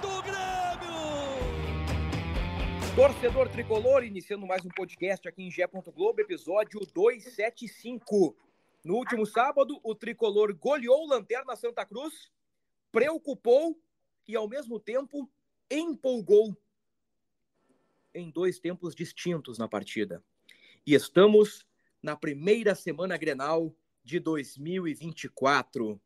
do Grêmio! Torcedor tricolor, iniciando mais um podcast aqui em Gé. Globo, episódio 275. No último sábado, o tricolor goleou Lanterna Santa Cruz, preocupou e, ao mesmo tempo, empolgou em dois tempos distintos na partida. E estamos na primeira semana grenal de 2024.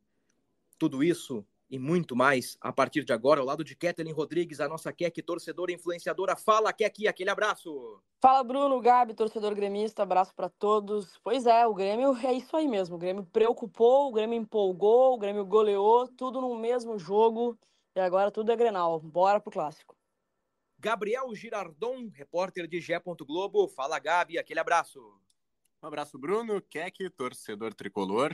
Tudo isso e muito mais a partir de agora, ao lado de Kathleen Rodrigues, a nossa Kek, torcedora influenciadora. Fala, Kek, aquele abraço. Fala, Bruno, Gabi, torcedor gremista, abraço para todos. Pois é, o Grêmio é isso aí mesmo. O Grêmio preocupou, o Grêmio empolgou, o Grêmio goleou, tudo no mesmo jogo. E agora tudo é Grenal. Bora pro clássico. Gabriel Girardon, repórter de Gé. Globo. Fala, Gabi, aquele abraço. Um abraço, Bruno, Kek, torcedor tricolor.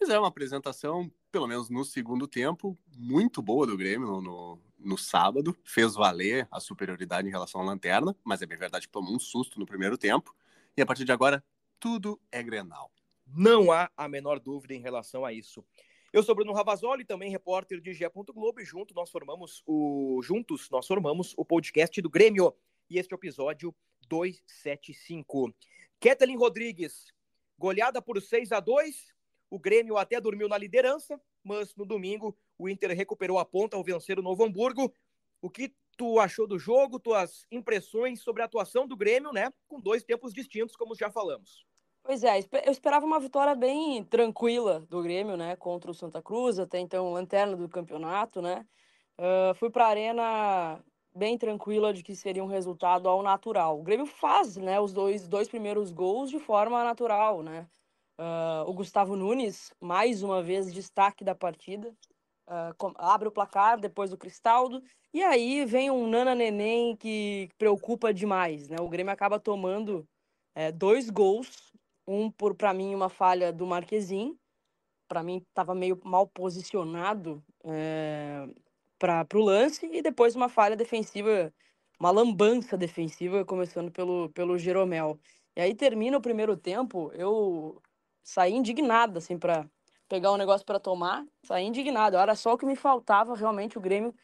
Mas é uma apresentação, pelo menos no segundo tempo, muito boa do Grêmio no, no, no, sábado. Fez valer a superioridade em relação à lanterna, mas é bem verdade que tomou um susto no primeiro tempo. E a partir de agora, tudo é Grenal. Não há a menor dúvida em relação a isso. Eu sou Bruno Ravazoli, também repórter de Gé. Globo, e junto nós formamos o juntos nós formamos o podcast do Grêmio. E este é o episódio 275. Kathleen Rodrigues, goleada por 6 a 2 o Grêmio até dormiu na liderança, mas no domingo o Inter recuperou a ponta ao vencer o Novo Hamburgo. O que tu achou do jogo, tuas impressões sobre a atuação do Grêmio, né? Com dois tempos distintos, como já falamos. Pois é, eu esperava uma vitória bem tranquila do Grêmio, né? Contra o Santa Cruz, até então lanterna do campeonato, né? Uh, fui para a arena bem tranquila de que seria um resultado ao natural. O Grêmio faz, né? Os dois, dois primeiros gols de forma natural, né? Uh, o Gustavo Nunes, mais uma vez, destaque da partida. Uh, abre o placar depois do Cristaldo. E aí vem um Nana Neném que preocupa demais. Né? O Grêmio acaba tomando é, dois gols. Um, por para mim, uma falha do Marquezin. Para mim, estava meio mal posicionado é, para o lance. E depois uma falha defensiva, uma lambança defensiva, começando pelo, pelo Jeromel. E aí termina o primeiro tempo, eu saí indignada, assim, para pegar um negócio para tomar, saí indignada. Era só o que me faltava realmente o Grêmio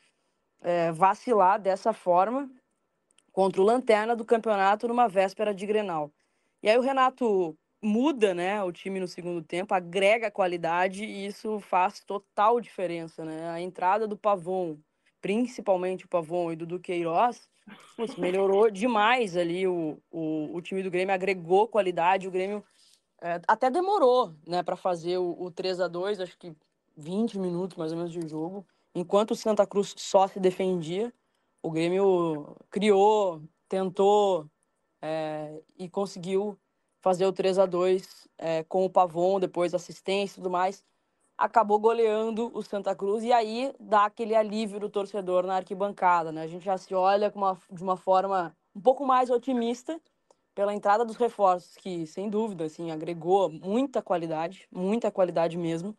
é, vacilar dessa forma contra o Lanterna do campeonato numa véspera de Grenal. E aí o Renato muda, né, o time no segundo tempo, agrega qualidade e isso faz total diferença, né? A entrada do Pavon, principalmente o Pavon e do Duqueiroz, melhorou demais ali o, o, o time do Grêmio, agregou qualidade, o Grêmio é, até demorou, né, para fazer o, o 3 a 2 acho que 20 minutos mais ou menos de jogo. Enquanto o Santa Cruz só se defendia, o Grêmio criou, tentou é, e conseguiu fazer o 3 a 2 é, com o Pavon, depois assistência e tudo mais. Acabou goleando o Santa Cruz e aí dá aquele alívio do torcedor na arquibancada. Né? A gente já se olha uma, de uma forma um pouco mais otimista pela entrada dos reforços, que sem dúvida assim, agregou muita qualidade, muita qualidade mesmo.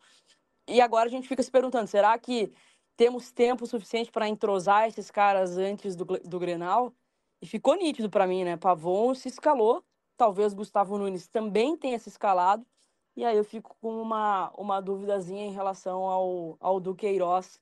E agora a gente fica se perguntando, será que temos tempo suficiente para entrosar esses caras antes do, do Grenal? E ficou nítido para mim, né? Pavon se escalou, talvez Gustavo Nunes também tenha se escalado, e aí eu fico com uma, uma duvidazinha em relação ao, ao Duqueiroz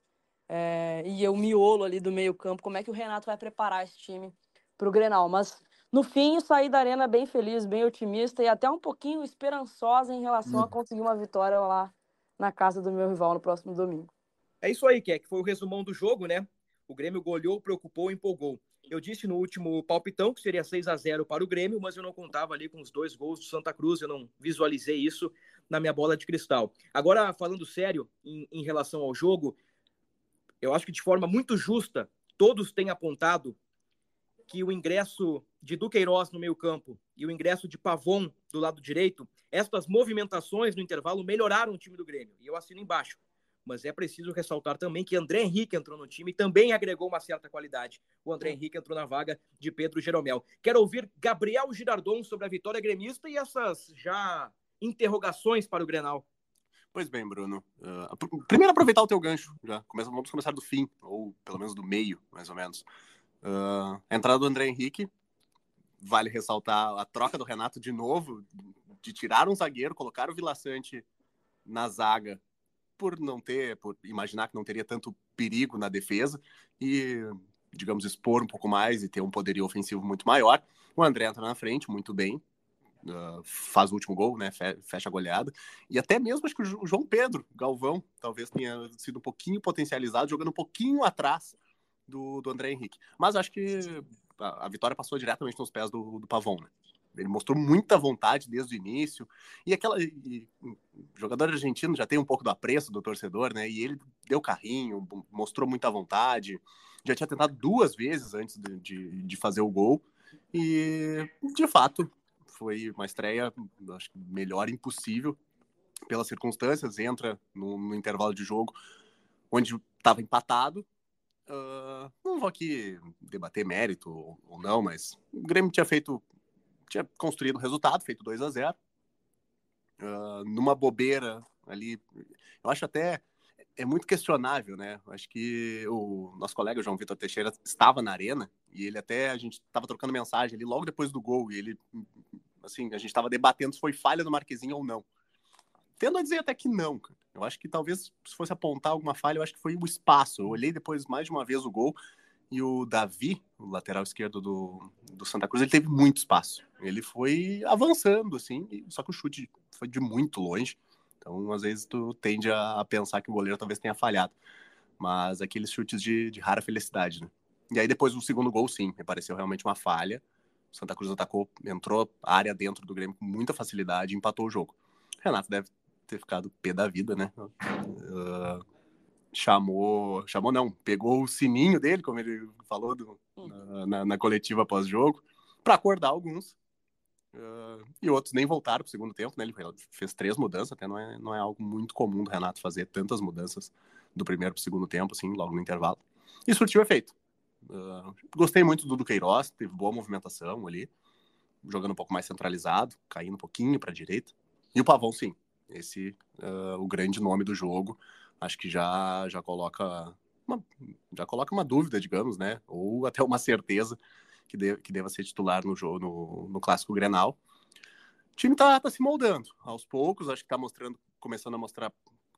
é, e o miolo ali do meio campo, como é que o Renato vai preparar esse time para o Grenal. Mas no fim, eu saí da arena bem feliz, bem otimista e até um pouquinho esperançosa em relação a conseguir uma vitória lá na casa do meu rival no próximo domingo. É isso aí, que foi o resumão do jogo, né? O Grêmio goleou, preocupou, empolgou. Eu disse no último palpitão que seria 6 a 0 para o Grêmio, mas eu não contava ali com os dois gols do Santa Cruz, eu não visualizei isso na minha bola de cristal. Agora, falando sério em, em relação ao jogo, eu acho que de forma muito justa, todos têm apontado que o ingresso de Duqueiroz no meio-campo e o ingresso de Pavon do lado direito, estas movimentações no intervalo melhoraram o time do Grêmio. E eu assino embaixo. mas é preciso ressaltar também que André Henrique entrou no time e também agregou uma certa qualidade. O André Henrique entrou na vaga de Pedro Jeromel. Quero ouvir Gabriel Girardon sobre a vitória gremista e essas já interrogações para o Grenal. Pois bem, Bruno. Uh, primeiro aproveitar o teu gancho, já. Começa, vamos começar do fim, ou pelo menos do meio, mais ou menos. Uh, a entrada do André Henrique, vale ressaltar a troca do Renato de novo, de tirar um zagueiro, colocar o Vila Sante na zaga por não ter, por imaginar que não teria tanto perigo na defesa e, digamos, expor um pouco mais e ter um poderio ofensivo muito maior. O André entra na frente muito bem, uh, faz o último gol, né? Fecha a goleada. E até mesmo acho que o João Pedro Galvão talvez tenha sido um pouquinho potencializado, jogando um pouquinho atrás do, do André Henrique. Mas acho que a, a vitória passou diretamente nos pés do, do Pavon, né? Ele mostrou muita vontade desde o início. E aquela. E, jogador argentino já tem um pouco do apreço do torcedor, né? E ele deu carrinho, mostrou muita vontade. Já tinha tentado duas vezes antes de, de, de fazer o gol. E, de fato, foi uma estreia, acho que melhor impossível pelas circunstâncias. Entra no, no intervalo de jogo onde estava empatado. Uh, não vou aqui debater mérito ou não, mas o Grêmio tinha feito tinha construído um resultado, feito 2 a 0 uh, ah, numa bobeira ali. Eu acho até é muito questionável, né? Acho que o nosso colega João Vitor Teixeira estava na arena e ele até a gente estava trocando mensagem ali logo depois do gol e ele assim, a gente estava debatendo se foi falha do Marquezinho ou não. Tendo a dizer até que não, cara. Eu acho que talvez se fosse apontar alguma falha, eu acho que foi o espaço. Eu olhei depois mais de uma vez o gol e o Davi, o lateral esquerdo do, do Santa Cruz, ele teve muito espaço. Ele foi avançando, assim, só que o chute foi de muito longe. Então, às vezes, tu tende a, pensar que o goleiro talvez tenha falhado. Mas aqueles chutes de, de rara felicidade, né? E aí, depois, o segundo gol, sim, me pareceu realmente uma falha. O Santa Cruz atacou, entrou área dentro do Grêmio com muita facilidade e empatou o jogo. Renato deve ter ficado pé da vida, né? Uh, chamou, chamou não, pegou o sininho dele, como ele falou do, hum. na, na, na, coletiva pós-jogo, para acordar alguns. Uh, e outros nem voltaram para o segundo tempo, né? Ele fez três mudanças, até não é, não é algo muito comum do Renato fazer tantas mudanças do primeiro para o segundo tempo, assim, logo no intervalo. E surtiu efeito. Uh, gostei muito do Duqueiroz, teve boa movimentação ali, jogando um pouco mais centralizado, caindo um pouquinho para a direita. E o Pavão, sim, esse uh, o grande nome do jogo acho que já já coloca uma, já coloca uma dúvida, digamos, né? Ou até uma certeza que, de, que deva ser titular no jogo no, no clássico Grenal. O time tá, tá se moldando aos poucos, acho que tá mostrando, começando a mostrar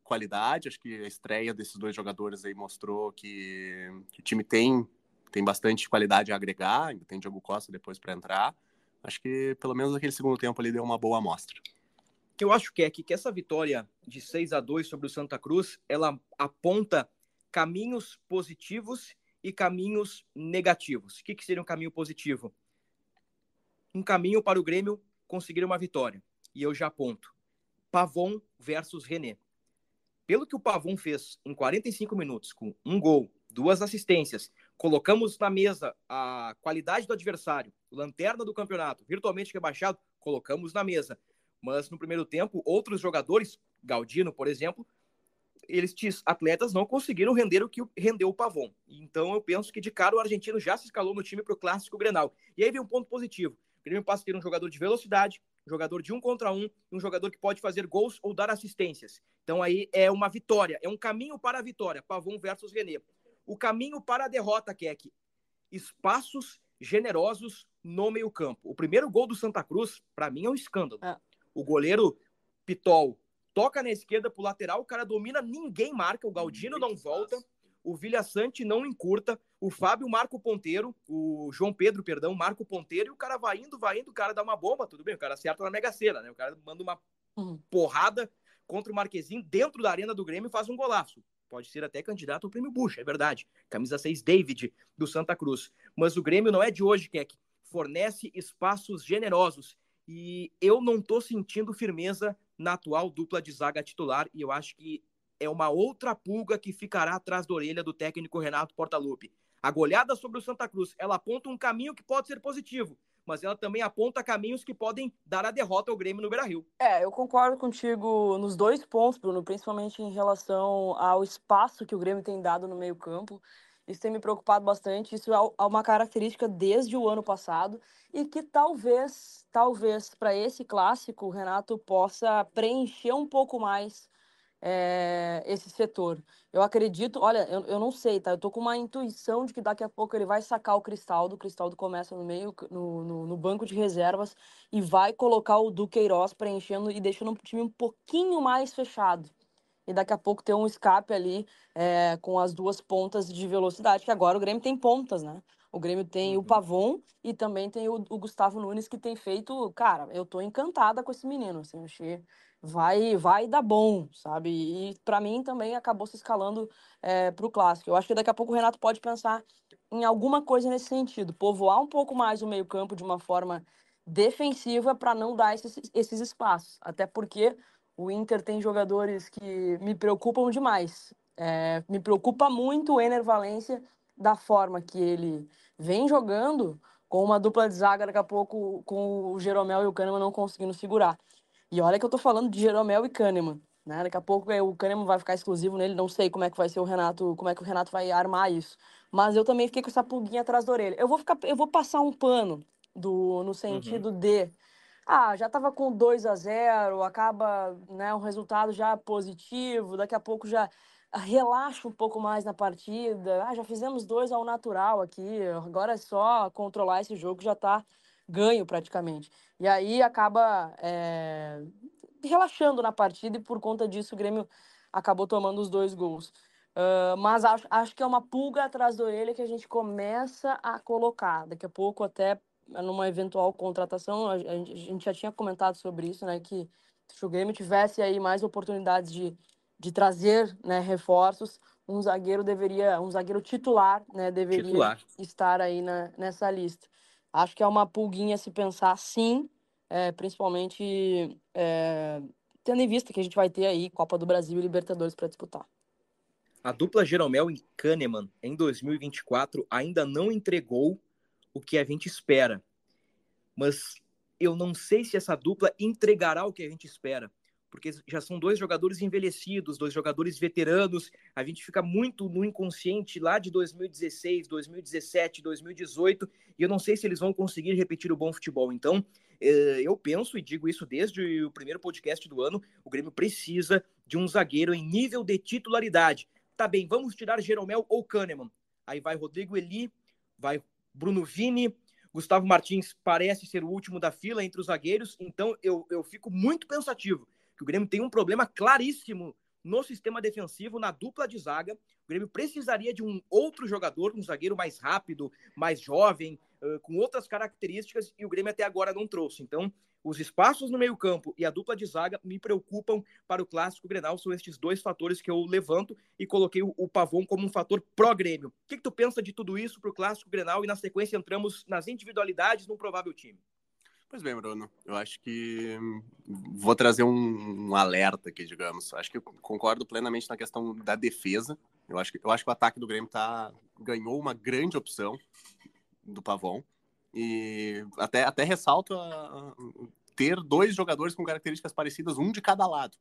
qualidade. Acho que a estreia desses dois jogadores aí mostrou que, que o time tem tem bastante qualidade a agregar, ainda tem Diogo Costa depois para entrar. Acho que pelo menos aquele segundo tempo ali deu uma boa amostra que eu acho que é que, essa vitória de 6 a 2 sobre o Santa Cruz, ela aponta caminhos positivos e caminhos negativos. O que, que seria um caminho positivo? Um caminho para o Grêmio conseguir uma vitória. E eu já aponto. Pavon versus René. Pelo que o Pavon fez em 45 minutos, com um gol, duas assistências, colocamos na mesa a qualidade do adversário, lanterna do campeonato, virtualmente rebaixado, colocamos na mesa mas no primeiro tempo, outros jogadores, Galdino, por exemplo, eles atletas não conseguiram render o que rendeu o Pavon. Então eu penso que de cara o argentino já se escalou no time para o clássico Grenal. E aí vem um ponto positivo. O Grêmio passa a ter um jogador de velocidade, um jogador de um contra um, um jogador que pode fazer gols ou dar assistências. Então aí é uma vitória, é um caminho para a vitória, Pavon versus René. O caminho para a derrota, Keck, espaços generosos no meio campo. O primeiro gol do Santa Cruz, para mim, é um escândalo. É. O goleiro Pitol toca na esquerda pro lateral, o cara domina, ninguém marca, o Galdino não volta, o Vilha Sante não encurta, o Fábio marca o ponteiro, o João Pedro, perdão, marca o ponteiro e o cara vai indo, vai indo, o cara dá uma bomba, tudo bem, o cara acerta na Mega Sena, né? O cara manda uma uhum. porrada contra o Marquezinho dentro da arena do Grêmio e faz um golaço. Pode ser até candidato ao prêmio Bush, é verdade. Camisa 6 David do Santa Cruz. Mas o Grêmio não é de hoje, Keck. Fornece espaços generosos e eu não estou sentindo firmeza na atual dupla de zaga titular. E eu acho que é uma outra pulga que ficará atrás da orelha do técnico Renato Portaluppi. A goleada sobre o Santa Cruz, ela aponta um caminho que pode ser positivo, mas ela também aponta caminhos que podem dar a derrota ao Grêmio no Beira-Rio. É, eu concordo contigo nos dois pontos, Bruno, principalmente em relação ao espaço que o Grêmio tem dado no meio-campo. Isso tem me preocupado bastante. Isso é uma característica desde o ano passado e que talvez, talvez para esse clássico o Renato possa preencher um pouco mais é, esse setor. Eu acredito, olha, eu, eu não sei, tá? Eu tô com uma intuição de que daqui a pouco ele vai sacar o Cristaldo, o Cristaldo começa no meio, no, no, no banco de reservas e vai colocar o Duqueiroz preenchendo e deixando o time um pouquinho mais fechado e daqui a pouco ter um escape ali é, com as duas pontas de velocidade, que agora o Grêmio tem pontas, né? O Grêmio tem uhum. o Pavon e também tem o, o, Gustavo Nunes, que tem feito. Cara, eu tô encantada com esse menino. Assim, achei, vai, vai dar bom, sabe? E para mim também acabou se escalando é, pro clássico. Eu acho que daqui a pouco o Renato pode pensar em alguma coisa nesse sentido, povoar um pouco mais o meio-campo de uma forma defensiva para não dar esses, esses espaços. Até porque o Inter tem jogadores que me preocupam demais. É, me preocupa muito o Ener Valência, da forma que ele vem jogando, com uma dupla de zaga daqui a pouco, com o Jeromel e o Kahneman não conseguindo segurar. E olha que eu tô falando de Jeromel e Kahneman. Né? Daqui a pouco é, o Kahneman vai ficar exclusivo nele, não sei como é que vai ser o Renato, como é que o Renato vai armar isso. Mas eu também fiquei com essa pulguinha atrás da orelha. Eu vou ficar, eu vou passar um pano do, no sentido uhum. de ah, já estava com 2 a 0, acaba, né, um resultado já positivo, daqui a pouco já relaxa um pouco mais na partida. Ah, já fizemos dois ao natural aqui, agora é só controlar esse jogo já está ganho praticamente. E aí acaba é, relaxando na partida e por conta disso o Grêmio acabou tomando os dois gols. Uh, mas acho, acho que é uma pulga atrás da orelha que a gente começa a colocar. Daqui a pouco até numa eventual contratação, a, gente já tinha comentado sobre isso, né, que se o Grêmio tivesse aí mais oportunidades de, de trazer né, reforços, um zagueiro deveria, um zagueiro titular, né, deveria titular. estar aí na, nessa lista. Acho que é uma pulguinha se pensar sim, é, principalmente é, tendo em vista que a gente vai ter aí Copa do Brasil e Libertadores para disputar. A dupla Jeromel e Kahneman em 2024 ainda não entregou o que a gente espera. Mas eu não sei se essa dupla entregará o que a gente espera, porque já são dois jogadores envelhecidos, dois jogadores veteranos. A gente fica muito no inconsciente lá de 2016, 2017, 2018, e eu não sei se eles vão conseguir repetir o bom futebol. Então, eh, eu penso e digo isso desde o primeiro podcast do ano: o Grêmio precisa de um zagueiro em nível de titularidade. Tá bem, vamos tirar Jeromel ou Kahneman. Aí vai Rodrigo Eli, vai Bruno Vini, Gustavo Martins parece ser o último da fila entre os zagueiros, então eu, eu fico muito pensativo que o Grêmio tem um problema claríssimo no sistema defensivo, na dupla de zaga. O Grêmio precisaria de um outro jogador, um zagueiro mais rápido, mais jovem, com outras características, e o Grêmio até agora não trouxe. Então, os espaços no meio-campo e a dupla de zaga me preocupam para o clássico Grenal. São estes dois fatores que eu levanto e coloquei o, Pavon como um fator pró-Grêmio. O que, que, tu pensa de tudo isso para o clássico Grenal? E na sequência entramos nas individualidades num provável time. Pois bem, Bruno. Eu acho que vou trazer um, um alerta aqui, digamos. Acho que eu concordo plenamente na questão da defesa. Eu acho que, eu acho que o ataque do Grêmio tá, ganhou uma grande opção do Pavon. E até, até ressalto a, a ter dois jogadores com características parecidas, um de cada lado.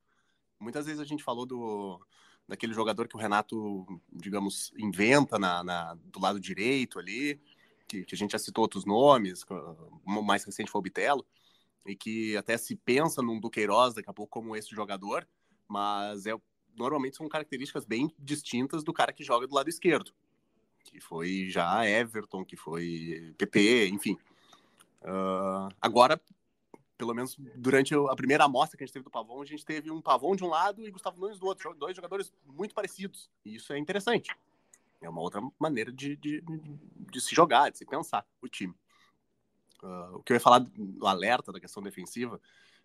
Muitas vezes a gente falou do, daquele jogador que o Renato, digamos, inventa na, na do lado direito ali, que, que, a gente já citou outros nomes, o mais recente foi o Bitelo, e que até se pensa num Duqueiroz daqui a pouco como esse jogador, mas é, normalmente são características bem distintas do cara que joga do lado esquerdo que foi já Everton, que foi PP, enfim. Uh, agora, pelo menos durante a primeira amostra que a gente teve do Pavon, a gente teve um Pavon de um lado e Gustavo Nunes do outro, dois jogadores muito parecidos. E isso é interessante. É uma outra maneira de, de, de se jogar, de se pensar o time. Uh, o que eu ia falar do alerta da questão defensiva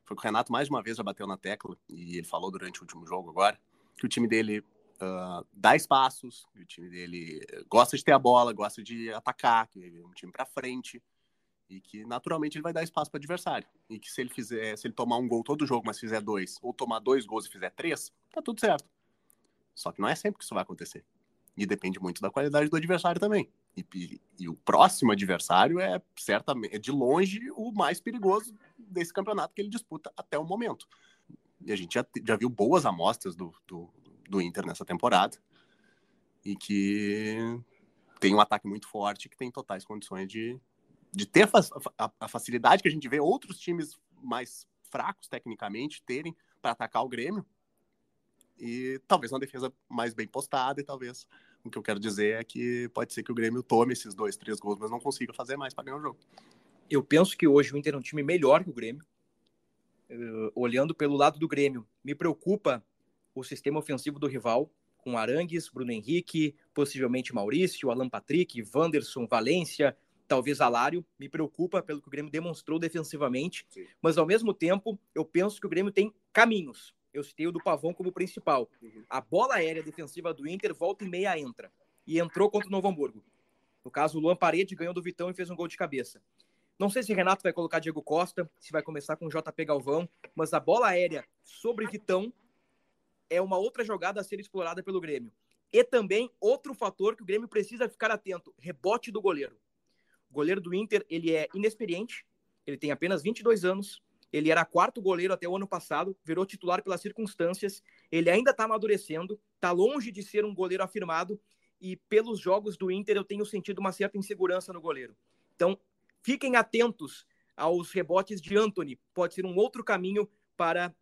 foi que o Renato mais uma vez já bateu na tecla, e ele falou durante o último jogo agora, que o time dele uh, dá espaços, o time dele gosta de ter a bola, gosta de atacar, que é um time para frente e que naturalmente ele vai dar espaço para o adversário. E que se ele fizer, se ele tomar um gol todo jogo, mas fizer dois, ou tomar dois gols e fizer três, tá tudo certo. Só que não é sempre que isso vai acontecer. E depende muito da qualidade do adversário também. E, e, e, o próximo adversário é certamente, é de longe, o mais perigoso desse campeonato que ele disputa até o momento. E a gente já, já viu boas amostras do, do, do Inter nessa temporada e que tem um ataque muito forte que tem totais condições de, de ter a, a, facilidade que a gente vê outros times mais fracos tecnicamente terem para atacar o Grêmio e talvez uma defesa mais bem postada e talvez o que eu quero dizer é que pode ser que o Grêmio tome esses dois, três gols, mas não consiga fazer mais para ganhar o jogo. Eu penso que hoje o Inter é um time melhor que o Grêmio. Uh, olhando pelo lado do Grêmio, me preocupa o sistema ofensivo do rival, com Arangues, Bruno Henrique, possivelmente Maurício, Alan Patrick, Wanderson, Valência, talvez Alário. Me preocupa pelo que o Grêmio demonstrou defensivamente, Sim. mas ao mesmo tempo eu penso que o Grêmio tem caminhos eu citei o do Pavão como principal. Uhum. A bola aérea defensiva do Inter volta e meia entra. E entrou contra o Novo Hamburgo. No caso, o Luan Parede ganhou do Vitão e fez um gol de cabeça. Não sei se Renato vai colocar Diego Costa, se vai começar com JP Galvão, mas a bola aérea sobre Vitão é uma outra jogada a ser explorada pelo Grêmio. E também outro fator que o Grêmio precisa ficar atento, rebote do goleiro. O goleiro do Inter, ele é inexperiente, ele tem apenas 22 anos, ele era quarto goleiro até o ano passado, virou titular pelas circunstâncias. Ele ainda está amadurecendo, está longe de ser um goleiro afirmado. E pelos jogos do Inter, eu tenho sentido uma certa insegurança no goleiro. Então, fiquem atentos aos rebotes de Anthony. Pode ser um outro caminho para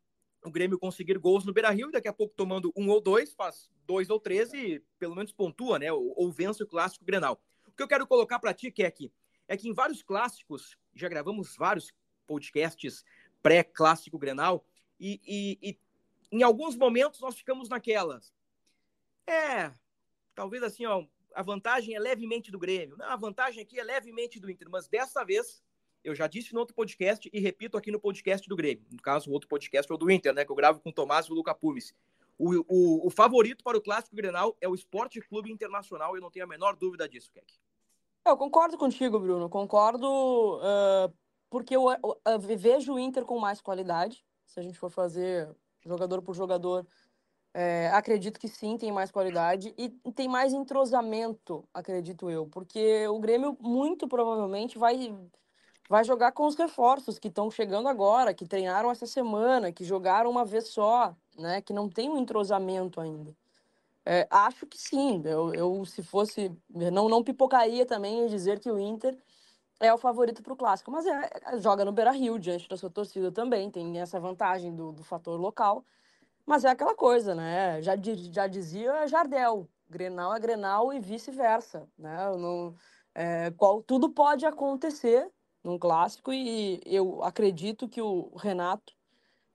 o Grêmio conseguir gols no Beira Rio. E daqui a pouco, tomando um ou dois, faz dois ou três e pelo menos pontua, né? Ou, ou vence o clássico Grenal. O que eu quero colocar para ti, Keck, é que em vários clássicos, já gravamos vários podcasts pré-clássico Grenal, e, e, e, em alguns momentos nós ficamos naquelas. É, talvez assim, ó, a vantagem é levemente do Grêmio. Não, a vantagem aqui é levemente do Inter, mas dessa vez, eu já disse no outro podcast e repito aqui no podcast do Grêmio. No caso, o outro podcast é o do Inter, né? Que eu gravo com o Tomás e o Luca Pumes. O, o, o favorito para o clássico Grenal é o Esporte Clube Internacional, eu não tenho a menor dúvida disso, Keck. Eu concordo contigo, Bruno. Concordo uh, porque eu, eu, eu, vejo o Inter com mais qualidade. Se a gente for fazer jogador por jogador, é, acredito que sim, tem mais qualidade e tem mais entrosamento, acredito eu, porque o Grêmio muito provavelmente vai vai jogar com os reforços que estão chegando agora, que treinaram essa semana, que jogaram uma vez só, né, que não tem um entrosamento ainda. É, acho que sim. Eu, eu se fosse não não pipocaria também em dizer que o Inter é o favorito para o clássico, mas é, é, joga no Beira Rio, diante da sua torcida também, tem essa vantagem do, do fator local. Mas é aquela coisa, né? Já, já dizia Jardel, Grenal é Grenal e vice-versa, né? Não, é, qual, tudo pode acontecer num clássico e eu acredito que o Renato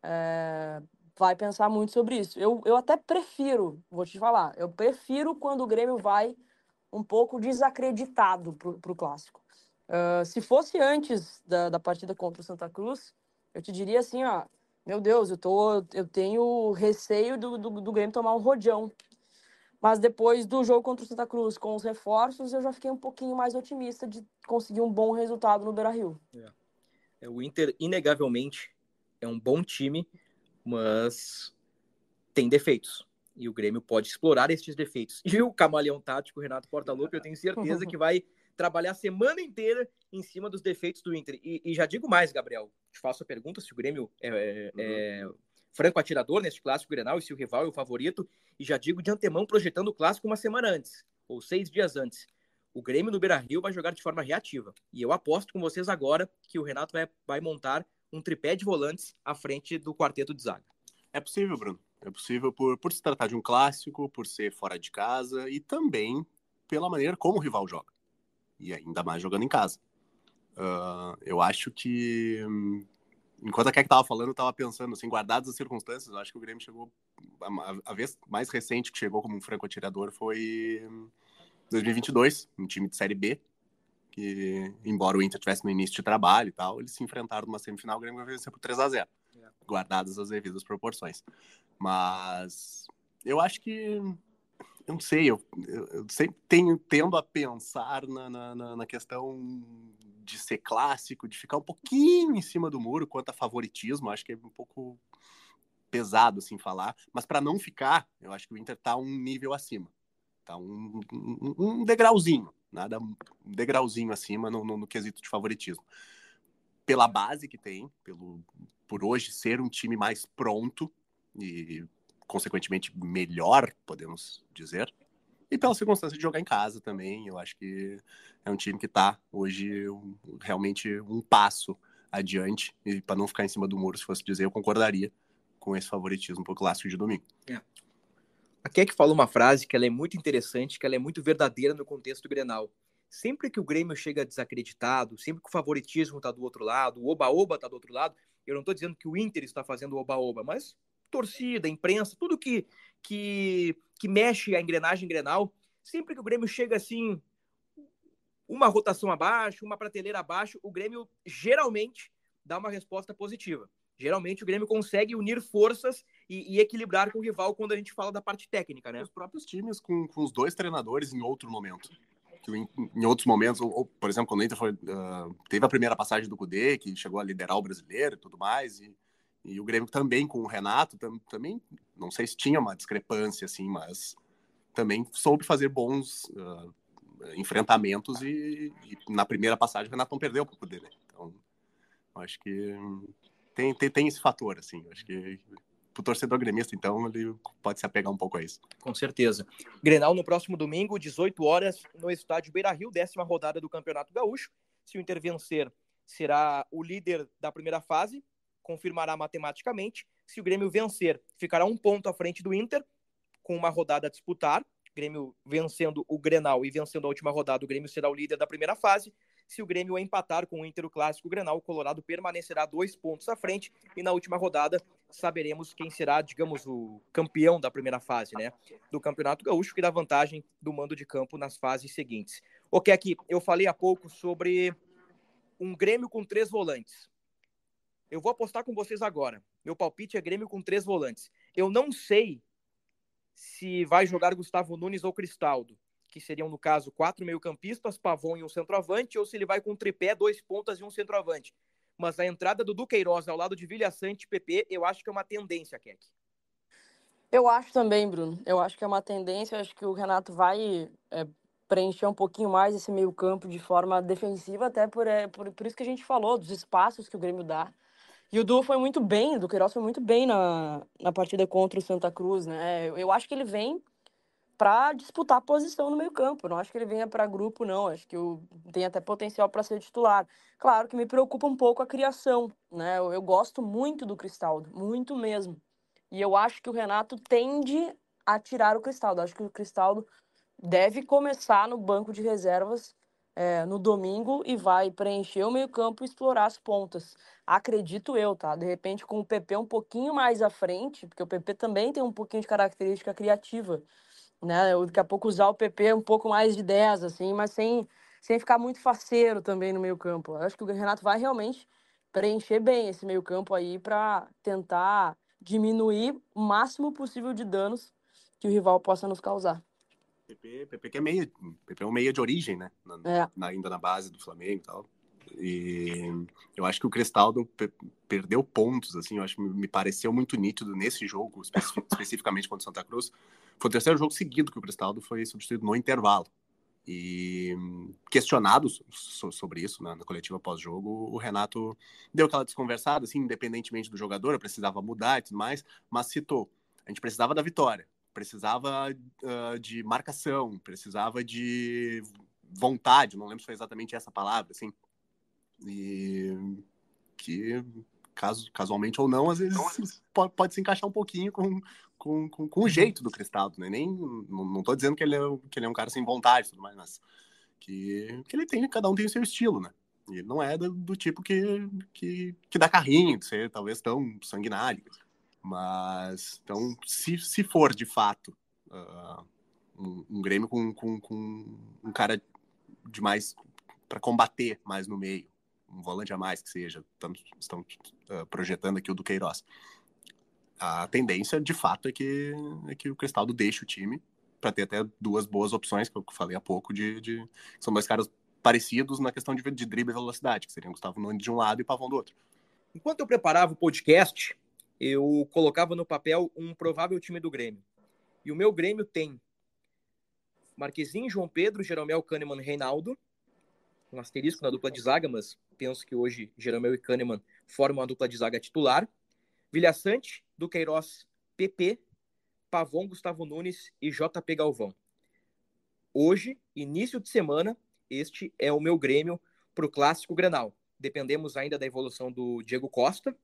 é, vai pensar muito sobre isso. Eu, eu até prefiro, vou te falar, eu prefiro quando o Grêmio vai um pouco desacreditado para o clássico. Uh, se fosse antes da, da partida contra o Santa Cruz, eu te diria assim, ó, meu Deus, eu, tô, eu tenho receio do, do, do Grêmio tomar um rodeão. Mas depois do jogo contra o Santa Cruz, com os reforços, eu já fiquei um pouquinho mais otimista de conseguir um bom resultado no Beira-Rio. É. É, o Inter, inegavelmente, é um bom time, mas tem defeitos. E o Grêmio pode explorar esses defeitos. E o camaleão tático, Renato Portaluppi, eu tenho certeza que vai trabalhar a semana inteira em cima dos defeitos do Inter. E, e já digo mais, Gabriel, te faço a pergunta se o Grêmio é, é, uhum. Franco atirador neste clássico Grenal e se o rival é o favorito. E já digo de antemão, projetando o clássico uma semana antes, ou seis dias antes. O Grêmio no Beira-Rio vai jogar de forma reativa. E eu aposto com vocês agora que o Renato vai, vai montar um tripé de volantes à frente do quarteto de zaga. É possível, Bruno. É possível por, por se tratar de um clássico, por ser fora de casa e também pela maneira como o rival joga e ainda mais jogando em casa. Uh, eu acho que, enquanto a Keck estava falando, eu estava pensando, assim, guardadas as circunstâncias, eu acho que o Grêmio chegou, a, a vez mais recente que chegou como um franco atirador foi 2022, um time de Série B, que, embora o Inter tivesse no início de trabalho e tal, eles se enfrentaram numa semifinal, o Grêmio venceu por 3 a 0 é. guardadas as devidas proporções. Mas eu acho que eu não sei, eu, eu sempre tenho, tendo a pensar na, na, na, questão de ser clássico, de ficar um pouquinho em cima do muro quanto a favoritismo, acho que é um pouco pesado assim falar, mas para não ficar, eu acho que o Inter tá um nível acima, tá um, um, um degrauzinho, nada um degrauzinho acima no, no, no quesito de favoritismo. Pela base que tem, pelo por hoje ser um time mais pronto e consequentemente melhor, podemos dizer, e pela circunstância de jogar em casa também, eu acho que é um time que está hoje um, realmente um passo adiante. E para não ficar em cima do muro, se fosse dizer, eu concordaria com esse favoritismo para o clássico de domingo. É. A Keck fala uma frase que ela é muito interessante, que ela é muito verdadeira no contexto do Grenal. Sempre que o Grêmio chega desacreditado, sempre que o favoritismo está do outro lado, o oba-oba está do outro lado, eu não estou dizendo que o Inter está fazendo o oba-oba, mas torcida, imprensa, tudo que, que, que mexe a engrenagem Grenal, sempre que o Grêmio chega assim, uma rotação abaixo, uma prateleira abaixo, o Grêmio geralmente dá uma resposta positiva. Geralmente o Grêmio consegue unir forças e, e, equilibrar com o rival quando a gente fala da parte técnica, né? Os próprios times com, com os dois treinadores em outro momento. Em, em, outros momentos, ou, por exemplo, quando o Inter foi, uh, teve a primeira passagem do Cudê, que chegou a liderar o brasileiro e tudo mais, e, e o Grêmio também com o Renato, tam, também, não sei se tinha uma discrepância, assim, mas também soube fazer bons uh, enfrentamentos e, e, na primeira passagem o Renato não perdeu para o Cudê, né? Então, acho que tem, tem, tem esse fator, assim, acho que pro torcedor gremista, então, ele pode se apegar um pouco a isso. Com certeza. Grenal no próximo domingo, 18 horas, no estádio Beira Rio, décima rodada do Campeonato Gaúcho. Se o Inter vencer, será o líder da primeira fase, confirmará matematicamente. Se o Grêmio vencer, ficará um ponto à frente do Inter, com uma rodada a disputar. Grêmio vencendo o Grenal e vencendo a última rodada, o Grêmio será o líder da primeira fase. Se o Grêmio empatar com o Inter o clássico Grenal, o Colorado permanecerá dois pontos à frente e na última rodada saberemos quem será, digamos, o campeão da primeira fase, né, do Campeonato Gaúcho, que dá vantagem do mando de campo nas fases seguintes. O que aqui eu falei há pouco sobre um Grêmio com três volantes. Eu vou apostar com vocês agora. Meu palpite é Grêmio com três volantes. Eu não sei se vai jogar Gustavo Nunes ou Cristaldo que seriam, no caso, quatro meio-campistas, Pavon e um centroavante, ou se ele vai com tripé, dois pontas e um centroavante. Mas a entrada do Duqueiroz ao lado de Vilha Sante PP, eu acho que é uma tendência, Keck. Eu acho também, Bruno. Eu acho que é uma tendência. Eu acho que o Renato vai é, preencher um pouquinho mais esse meio-campo de forma defensiva, até por, é, por, por isso que a gente falou, dos espaços que o Grêmio dá. E o Du foi muito bem, o Duqueiroz foi muito bem na, na partida contra o Santa Cruz, né? Eu, eu acho que ele vem para disputar posição no meio-campo. Não acho que ele venha para grupo, não. Acho que eu, tem até potencial para ser titular. Claro que me preocupa um pouco a criação, né? Eu, eu, gosto muito do Cristaldo, muito mesmo. E eu acho que o Renato tende a tirar o Cristaldo. Acho que o Cristaldo deve começar no banco de reservas é, no domingo e vai preencher o meio-campo e explorar as pontas. Acredito eu, tá? De repente, com o PP um pouquinho mais à frente, porque o PP também tem um pouquinho de característica criativa né? Eu, daqui a pouco usar o PP um pouco mais de 10, assim, mas sem, sem ficar muito faceiro também no meio campo. Eu acho que o Renato vai realmente preencher bem esse meio campo aí para tentar diminuir o máximo possível de danos que o rival possa nos causar. PP, PP que é meia, PP é um meia de origem, né? Na, é. na, ainda na base do Flamengo e tal. E eu acho que o Cristaldo perdeu pontos, assim, eu acho me pareceu muito nítido nesse jogo, especificamente contra o Santa Cruz, foi o terceiro jogo seguido que o Cristaldo foi substituído no intervalo. E questionado sobre isso né, na coletiva pós-jogo, o Renato deu aquela desconversada, assim, independentemente do jogador, precisava mudar e tudo mais, mas citou: a gente precisava da vitória, precisava uh, de marcação, precisava de vontade, não lembro se foi exatamente essa palavra, assim, e que caso, casualmente ou não, às vezes pode, pode se encaixar um pouquinho com, com, com, com o jeito do Cristaldo, né? Nem, não, não tô dizendo que ele, é, que ele é um cara sem vontade tudo mais, mas que, que ele tem, cada um tem o seu estilo, né? E ele não é do, do tipo que, que, que dá carrinho, de ser talvez tão sanguinário. Mas, então, se, se for de fato uh, um, um, Grêmio com, com, com um cara de mais para combater mais no meio, um volante a mais que seja, estamos, estão uh, projetando aqui o do Queiroz. A tendência, de fato, é que, é que o Cristaldo deixe o time para ter até duas boas opções, que eu falei há pouco, de, de são dois caras parecidos na questão de, de drible e velocidade, que seriam Gustavo Nunes de um lado e Pavão do outro. Enquanto eu preparava o podcast, eu colocava no papel um provável time do Grêmio. E o meu Grêmio tem Marquezinho, João Pedro, Jeromel, Kahneman, Reinaldo. Um asterisco na dupla de zaga, mas penso que hoje Jeromel e Kahneman formam a dupla de zaga titular. Vilhaçante, Duqueiroz, PP, Pavon, Gustavo Nunes e JP Galvão. Hoje, início de semana, este é o meu Grêmio para o Clássico Grenal. Dependemos ainda da evolução do Diego Costa,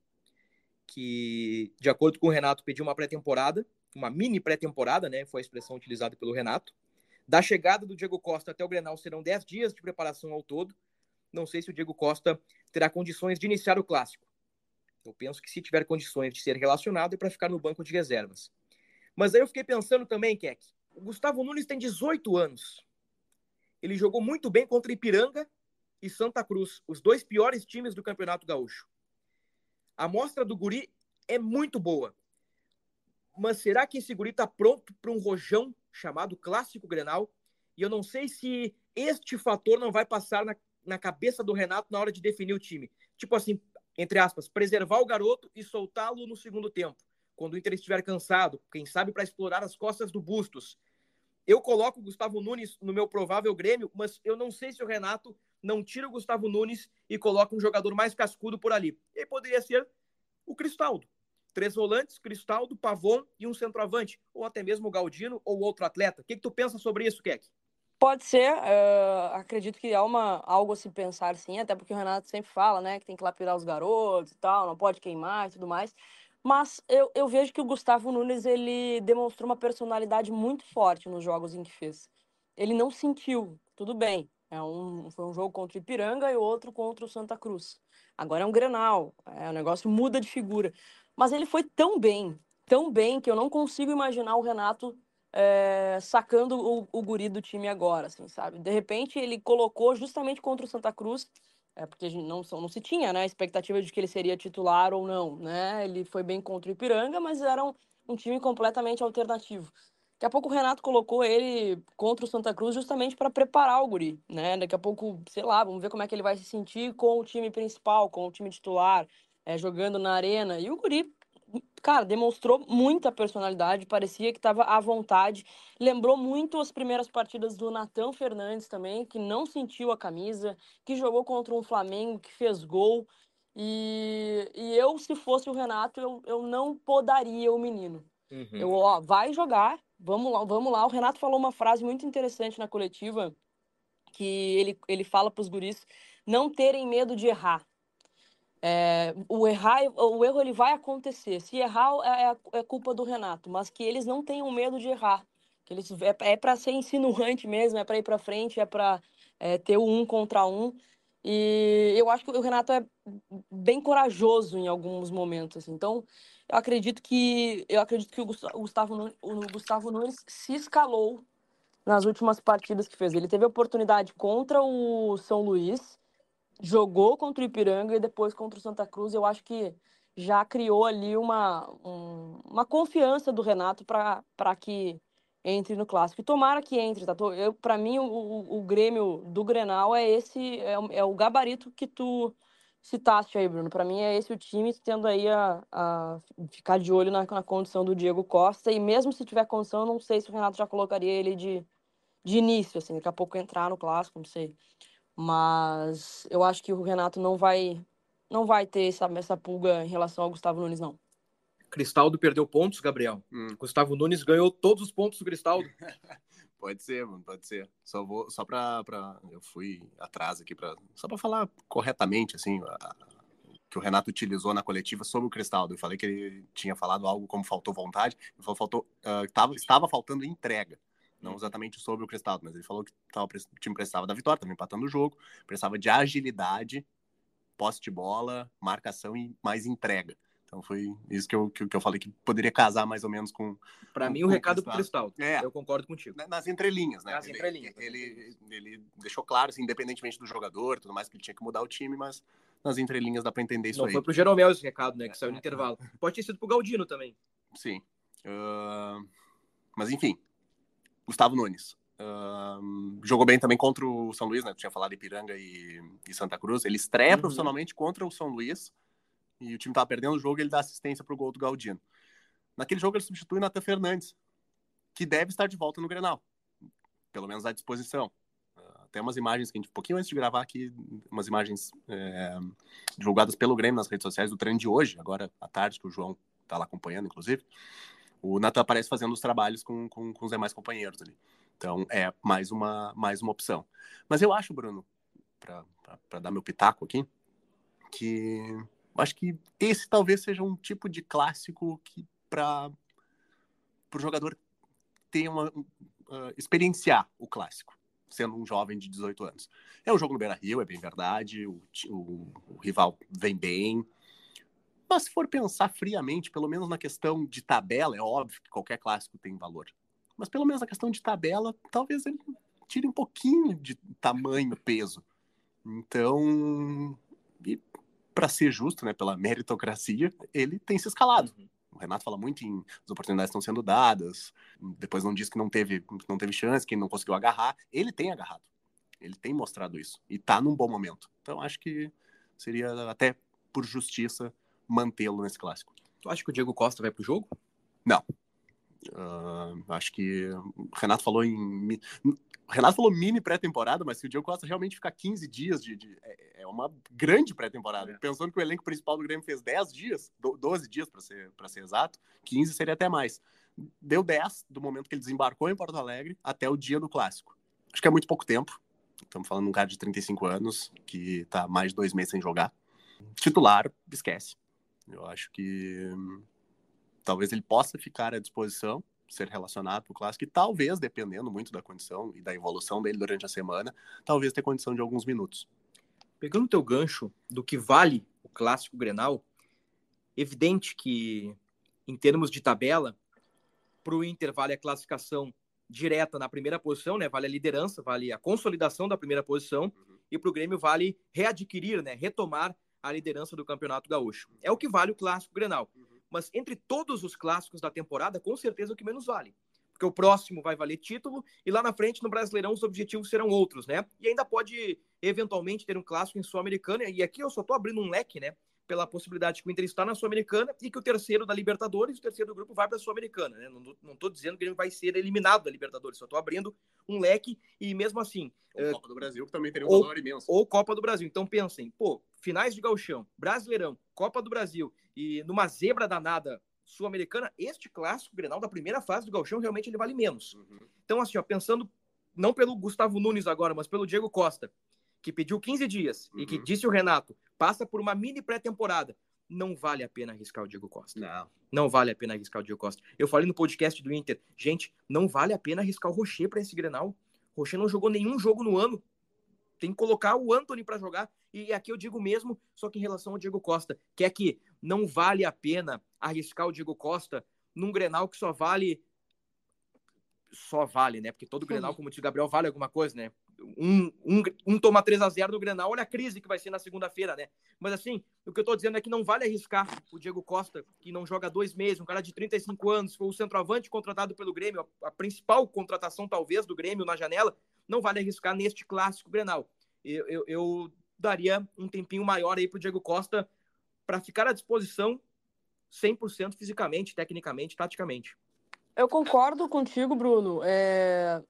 que, de acordo com o Renato, pediu uma pré-temporada, uma mini pré-temporada, né? Foi a expressão utilizada pelo Renato. Da chegada do Diego Costa até o Grenal serão 10 dias de preparação ao todo. Não sei se o Diego Costa terá condições de iniciar o clássico. Eu penso que se tiver condições de ser relacionado é para ficar no banco de reservas. Mas aí eu fiquei pensando também, Keck, o Gustavo Nunes tem 18 anos. Ele jogou muito bem contra Ipiranga e Santa Cruz, os dois piores times do Campeonato Gaúcho. A mostra do Guri é muito boa. Mas será que esse Guri está pronto para um rojão chamado Clássico Grenal? E eu não sei se este fator não vai passar na, na cabeça do Renato na hora de definir o time. Tipo assim, entre aspas, preservar o garoto e soltá-lo no segundo tempo. Quando o Inter estiver cansado, quem sabe para explorar as costas do Bustos. Eu coloco o Gustavo Nunes no meu provável Grêmio, mas eu não sei se o Renato não tira o Gustavo Nunes e coloca um jogador mais cascudo por ali. E poderia ser o Cristaldo. Três volantes, Cristaldo, Pavon e um centroavante. Ou até mesmo o Galdino ou outro atleta. O que, que tu pensa sobre isso, Keck? Pode ser, uh, acredito que há uma, algo a se pensar sim, até porque o Renato sempre fala, né, que tem que lapidar os garotos e tal, não pode queimar e tudo mais. Mas eu, eu vejo que o Gustavo Nunes ele demonstrou uma personalidade muito forte nos jogos em que fez. Ele não sentiu, tudo bem, é um, foi um jogo contra o Ipiranga e outro contra o Santa Cruz. Agora é um Grenal, é, o negócio muda de figura. Mas ele foi tão bem, tão bem, que eu não consigo imaginar o Renato é, sacando o, o guri do time agora, assim, sabe? De repente ele colocou justamente contra o Santa Cruz, é, porque não, não se tinha né, a expectativa de que ele seria titular ou não, né? Ele foi bem contra o Ipiranga, mas era um, um time completamente alternativo. Daqui a pouco o Renato colocou ele contra o Santa Cruz justamente para preparar o Guri, né? Daqui a pouco, sei lá, vamos ver como é que ele vai se sentir com o time principal, com o time titular, é, jogando na arena. E o Guri, cara, demonstrou muita personalidade, parecia que estava à vontade. Lembrou muito as primeiras partidas do Natan Fernandes também, que não sentiu a camisa, que jogou contra um Flamengo, que fez gol. E, e eu, se fosse o Renato, eu, eu não podaria o menino. Uhum. Eu, ó, vai jogar, Vamos lá, vamos lá. O Renato falou uma frase muito interessante na coletiva, que ele, ele fala para os guris não terem medo de errar. É, o errar, o erro ele vai acontecer. Se errar é, é, é culpa do Renato, mas que eles não tenham medo de errar. Que eles é, é para ser insinuante mesmo, é para ir para frente, é para é, ter um contra um. E eu acho que o Renato é bem corajoso em alguns momentos. Então, eu acredito que eu acredito que o Gustavo, o Gustavo Nunes se escalou nas últimas partidas que fez. Ele teve oportunidade contra o São Luís, jogou contra o Ipiranga e depois contra o Santa Cruz. Eu acho que já criou ali uma, um, uma confiança do Renato para que entre no clássico. E tomara que entre, tá? Para mim, o, o, o, Grêmio do Grenal é esse, é, é o gabarito que tu citaste aí, Bruno. Para mim é esse o time, tendo aí a, a ficar de olho na, na, condição do Diego Costa. E mesmo se tiver condição, não sei se o Renato já colocaria ele de, de início, assim, daqui a pouco entrar no clássico, não sei. Mas eu acho que o Renato não vai não vai ter essa, essa pulga em relação ao Gustavo Nunes, não. Cristaldo perdeu pontos, Gabriel. Hum. Gustavo Nunes ganhou todos os pontos do Cristaldo. Pode ser, mano, pode ser. Só vou, só pra, pra eu fui atrás aqui para só para falar corretamente, assim, a, que o Renato utilizou na coletiva sobre o Cristaldo. Eu falei que ele tinha falado algo como faltou vontade, ele falou faltou, uh, tava, estava faltando entrega. Não exatamente sobre o Cristaldo, mas ele falou que tava, o time precisava da vitória, também empatando o jogo, precisava de agilidade, posse de bola, marcação e mais entrega. Então foi isso que eu, que, que eu falei que poderia casar mais ou menos com. Para mim, o recado pro Cristal. É, eu concordo contigo. Nas entrelinhas, né? Nas ele, entrelinhas. Ele, ele, deixou claro, assim, independentemente do jogador, tudo mais, que ele tinha que mudar o time, mas nas entrelinhas dá para entender isso Não aí. foi pro Jeromel esse recado, né? Que é, saiu no é, intervalo. Pode ter sido pro Galdino também. Sim. Uh, mas enfim, Gustavo Nunes. Uh, jogou bem também contra o São Luís, né? Tu tinha falado Ipiranga e, e Santa Cruz. Ele estreia uhum. profissionalmente contra o São Luís e o time tava perdendo o jogo, ele dá assistência pro gol do Galdino. Naquele jogo ele substitui Natan Fernandes, que deve estar de volta no Grenal. pelo menos à disposição. Até umas imagens que a gente, um pouquinho antes de gravar aqui, umas imagens é, divulgadas pelo Grêmio nas redes sociais do treino de hoje, agora à tarde, que o João está lá acompanhando, inclusive. O Natan aparece fazendo os trabalhos com, com, com os demais companheiros ali. Então, é mais uma, mais uma opção. Mas eu acho, Bruno, para dar meu pitaco aqui, que acho que esse talvez seja um tipo de clássico que para o jogador ter uma uh, experienciar o clássico, sendo um jovem de 18 anos. É um jogo no Beira-Rio, é bem verdade, o, o, o rival vem bem, mas se for pensar friamente, pelo menos na questão de tabela, é óbvio que qualquer clássico tem valor. Mas pelo menos na questão de tabela, talvez ele tire um pouquinho de tamanho, peso. Então, para ser justo, né, pela meritocracia, ele tem se escalado. Uhum. O Renato fala muito em as oportunidades estão sendo dadas, depois não diz que não teve, não teve chance, que não conseguiu agarrar. Ele tem agarrado. Ele tem mostrado isso. E tá num bom momento. Então acho que seria até por justiça mantê-lo nesse clássico. Tu acha que o Diego Costa vai pro jogo? Não. Uh, acho que o Renato falou em. O Renato falou mini pré-temporada, mas se o Diego Costa realmente ficar 15 dias de. de é, é uma grande pré-temporada. É. Pensando que o elenco principal do Grêmio fez 10 dias, 12 dias para ser, ser exato, 15 seria até mais. Deu 10 do momento que ele desembarcou em Porto Alegre até o dia do clássico. Acho que é muito pouco tempo. Estamos falando de um cara de 35 anos que está mais de dois meses sem jogar. Titular, esquece. Eu acho que hum, talvez ele possa ficar à disposição, ser relacionado para o clássico, e talvez, dependendo muito da condição e da evolução dele durante a semana, talvez ter condição de alguns minutos. Pegando o teu gancho do que vale o clássico Grenal, evidente que, em termos de tabela, para o Inter vale a classificação direta na primeira posição, né? Vale a liderança, vale a consolidação da primeira posição, uhum. e para o Grêmio vale readquirir, né? Retomar a liderança do Campeonato Gaúcho. É o que vale o clássico Grenal. Uhum. Mas entre todos os clássicos da temporada, com certeza é o que menos vale. Porque o próximo vai valer título e lá na frente no Brasileirão os objetivos serão outros, né? E ainda pode eventualmente ter um clássico em Sul-Americana. E aqui eu só tô abrindo um leque, né? Pela possibilidade que o Inter está na Sul-Americana e que o terceiro da Libertadores, o terceiro do grupo, vai para a Sul-Americana. Né? Não, tô dizendo que ele vai ser eliminado da Libertadores, só tô abrindo um leque e mesmo assim. Ou uh, Copa do Brasil, que também teria um ou, valor imenso. Ou Copa do Brasil. Então pensem, pô, finais de Gauchão, Brasileirão, Copa do Brasil e numa zebra danada sul-americana, este clássico Grenal da primeira fase do Gauchão realmente ele vale menos. Uhum. Então assim, ó, pensando não pelo Gustavo Nunes agora, mas pelo Diego Costa, que pediu 15 dias uhum. e que uhum. disse o Renato, passa por uma mini pré-temporada. Não vale a pena arriscar o Diego Costa. Não. Não vale a pena arriscar o Diego Costa. Eu falei no podcast do Inter, gente, não vale a pena arriscar o Rocher para esse Grenal. O Rocher não jogou nenhum jogo no ano. Tem que colocar o Anthony para jogar. E aqui eu digo mesmo, só que em relação ao Diego Costa, que é que não vale a pena arriscar o Diego Costa num Grenal que só vale só vale, né? Porque todo Grenal, como disse o Gabriel, vale alguma coisa, né? Um, um, um toma 3 a 0 no Grenal, olha a crise que vai ser na segunda-feira, né? Mas assim, o que eu tô dizendo é que não vale arriscar o Diego Costa, que não joga dois meses, um cara de 35 anos, foi o centroavante contratado pelo Grêmio, a, principal contratação, talvez, do Grêmio na janela, não vale arriscar neste clássico Grenal. Eu, eu, eu daria um tempinho maior aí pro Diego Costa para ficar à disposição 100% fisicamente, tecnicamente, taticamente. Eu concordo contigo, Bruno. É...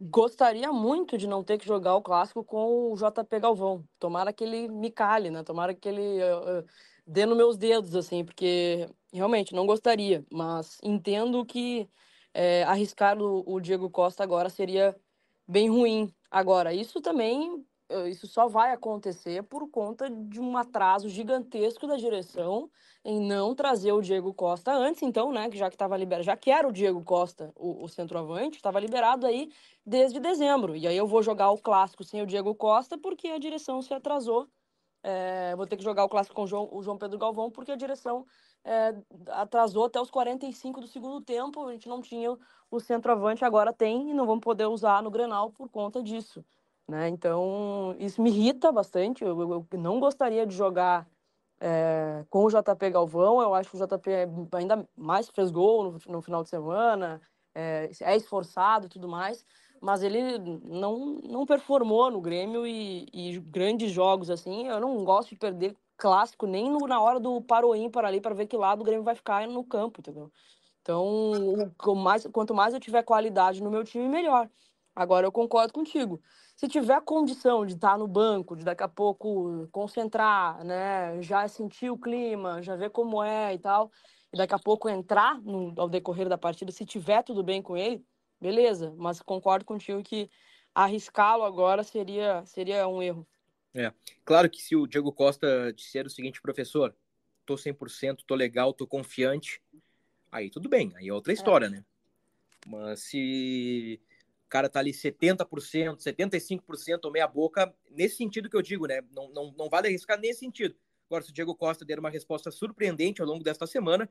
Gostaria muito de não ter que jogar o clássico com o JP Galvão. Tomara que ele me cale, né? Tomara que ele uh, dê nos meus dedos, assim, porque realmente não gostaria. Mas entendo que é, arriscar o, o Diego Costa agora seria bem ruim. Agora, isso também isso só vai acontecer por conta de um atraso gigantesco da direção em não trazer o Diego Costa antes, então, né, que já que estava liberado, já que era o Diego Costa, o, o centroavante, estava liberado aí desde dezembro. E aí eu vou jogar o clássico sem o Diego Costa porque a direção se atrasou. É, vou ter que jogar o clássico com o João, o João Pedro Galvão porque a direção é, atrasou até os 45 do segundo tempo. A gente não tinha o centroavante, agora tem e não vamos poder usar no Grenal por conta disso. Né? Então, isso me irrita bastante. Eu, eu, eu não gostaria de jogar é, com o JP Galvão. Eu acho que o JP ainda mais fez gol no, no final de semana, é, é, esforçado e tudo mais, mas ele não, não performou no Grêmio e, e grandes jogos assim. Eu não gosto de perder clássico nem no, na hora do ímpar ali para ver que lado o Grêmio vai ficar no campo, entendeu? Então, mais, quanto mais eu tiver qualidade no meu time, melhor. Agora eu concordo contigo. Se tiver condição de estar no banco, de daqui a pouco concentrar, né, já sentir o clima, já ver como é e tal, e daqui a pouco entrar no, ao decorrer da partida, se tiver tudo bem com ele, beleza. Mas concordo contigo que arriscá-lo agora seria, seria um erro. É, claro que se o Diego Costa disser o seguinte, professor, tô 100%, tô legal, tô confiante, aí tudo bem, aí é outra história, é. né? Mas se cara tá ali 70%, 75% ou meia boca, nesse sentido que eu digo, né? Não, não, não vale arriscar nesse sentido. Agora, se o Diego Costa der uma resposta surpreendente ao longo desta semana,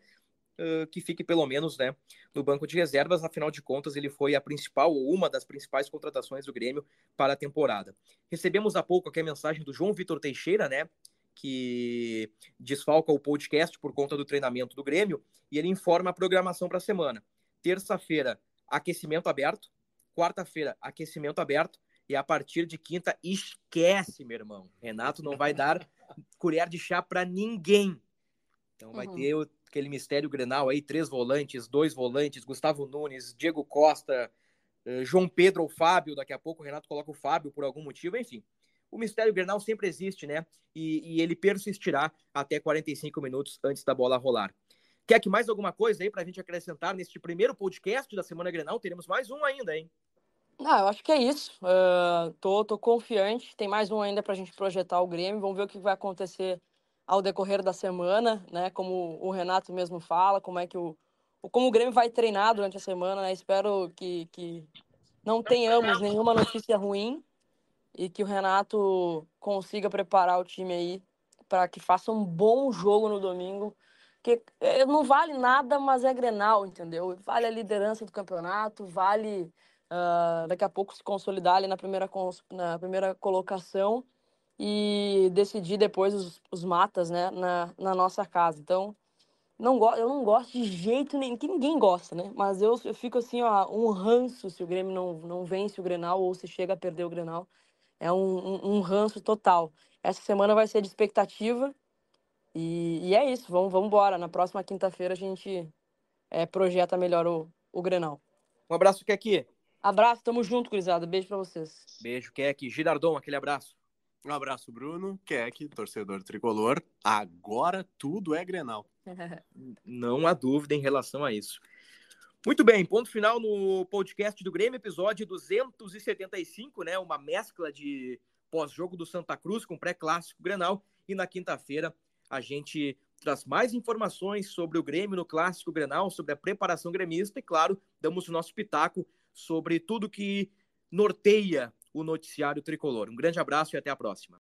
uh, que fique pelo menos né, no banco de reservas, afinal de contas, ele foi a principal ou uma das principais contratações do Grêmio para a temporada. Recebemos há pouco aqui a mensagem do João Vitor Teixeira, né? Que desfalca o podcast por conta do treinamento do Grêmio, e ele informa a programação para a semana. Terça-feira, aquecimento aberto, Quarta-feira, aquecimento aberto. E a partir de quinta, esquece, meu irmão. Renato não vai dar colher de chá para ninguém. Então vai uhum. ter aquele mistério grenal aí, três volantes, dois volantes, Gustavo Nunes, Diego Costa, eh, João Pedro ou Fábio, daqui a pouco o Renato coloca o Fábio por algum motivo, enfim. O mistério grenal sempre existe, né? E, e ele persistirá até 45 minutos antes da bola rolar. Quer que mais alguma coisa aí para a gente acrescentar neste primeiro podcast da Semana Grenal? Teremos mais um ainda, hein? Ah, eu acho que é isso. Uh, tô, tô confiante. Tem mais um ainda para a gente projetar o Grêmio. Vamos ver o que vai acontecer ao decorrer da semana, né? Como o Renato mesmo fala, como é que o, como o Grêmio vai treinar durante a semana, né? Espero que, que não tenhamos nenhuma notícia ruim e que o Renato consiga preparar o time aí para que faça um bom jogo no domingo porque eh, não vale nada, mas é Grenal, entendeu? Vale a liderança do campeonato, vale uh, daqui a pouco se consolidar ali na primeira, na primeira colocação e decidir depois os, os matas né, na, na nossa casa. Então, não eu não gosto de jeito nenhum, que ninguém gosta, né? Mas eu, eu fico assim, ó, um ranço se o Grêmio não, não vence o Grenal ou se chega a perder o Grenal. É um, um, um ranço total. Essa semana vai ser de expectativa e, e é isso, vamos, vamos embora. Na próxima quinta-feira a gente é, projeta melhor o, o Grenal. Um abraço, Keki. Abraço, tamo junto, gurizada. Beijo pra vocês. Beijo, Keki. Girardon, aquele abraço. Um abraço, Bruno, Keck, torcedor tricolor. Agora tudo é Grenal. Não há dúvida em relação a isso. Muito bem, ponto final no podcast do Grêmio, episódio 275, né? Uma mescla de pós-jogo do Santa Cruz com pré-clássico Grenal. E na quinta-feira, a gente traz mais informações sobre o Grêmio no Clássico Grenal, sobre a preparação gremista e, claro, damos o nosso pitaco sobre tudo que norteia o noticiário tricolor. Um grande abraço e até a próxima.